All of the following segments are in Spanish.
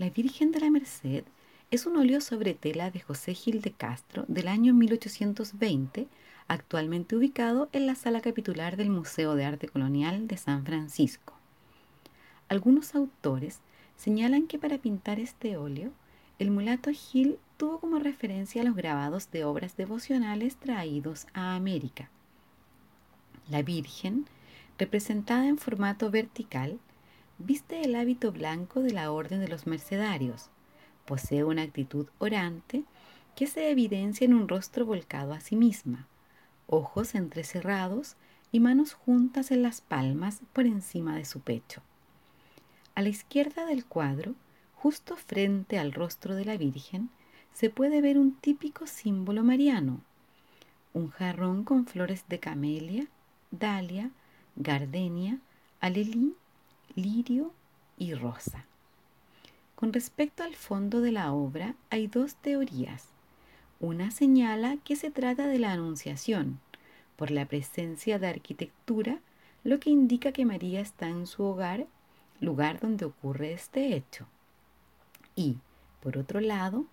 La Virgen de la Merced es un óleo sobre tela de José Gil de Castro del año 1820, actualmente ubicado en la sala capitular del Museo de Arte Colonial de San Francisco. Algunos autores señalan que para pintar este óleo, el mulato Gil tuvo como referencia los grabados de obras devocionales traídos a América. La Virgen, representada en formato vertical, viste el hábito blanco de la Orden de los Mercedarios. Posee una actitud orante que se evidencia en un rostro volcado a sí misma, ojos entrecerrados y manos juntas en las palmas por encima de su pecho. A la izquierda del cuadro, justo frente al rostro de la Virgen, se puede ver un típico símbolo mariano, un jarrón con flores de camelia, dalia, gardenia, alelí, lirio y rosa. Con respecto al fondo de la obra hay dos teorías. Una señala que se trata de la Anunciación, por la presencia de arquitectura, lo que indica que María está en su hogar, lugar donde ocurre este hecho. Y, por otro lado,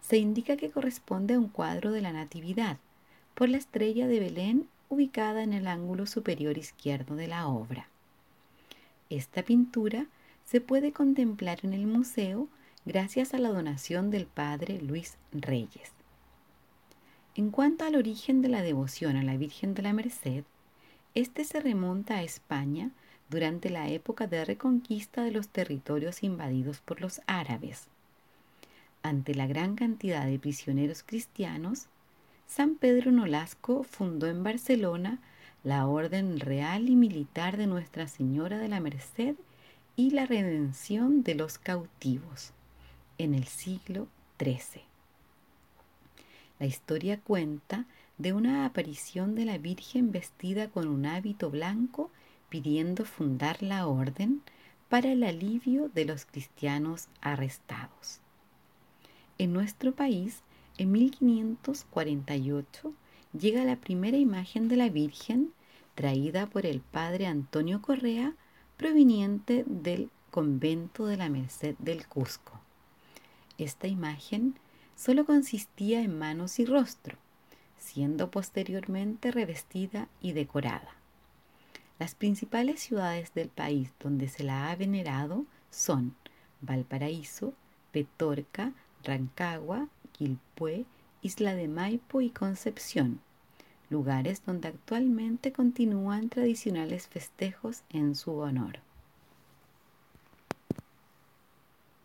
se indica que corresponde a un cuadro de la Natividad, por la estrella de Belén ubicada en el ángulo superior izquierdo de la obra. Esta pintura se puede contemplar en el museo gracias a la donación del padre Luis Reyes. En cuanto al origen de la devoción a la Virgen de la Merced, este se remonta a España durante la época de reconquista de los territorios invadidos por los árabes. Ante la gran cantidad de prisioneros cristianos, San Pedro Nolasco fundó en Barcelona la Orden Real y Militar de Nuestra Señora de la Merced y la Redención de los Cautivos en el siglo XIII. La historia cuenta de una aparición de la Virgen vestida con un hábito blanco pidiendo fundar la orden para el alivio de los cristianos arrestados. En nuestro país, en 1548, llega la primera imagen de la Virgen traída por el padre Antonio Correa, proveniente del convento de la Merced del Cusco. Esta imagen solo consistía en manos y rostro, siendo posteriormente revestida y decorada. Las principales ciudades del país donde se la ha venerado son Valparaíso, Petorca, Rancagua, Quilpué, Isla de Maipo y Concepción, lugares donde actualmente continúan tradicionales festejos en su honor.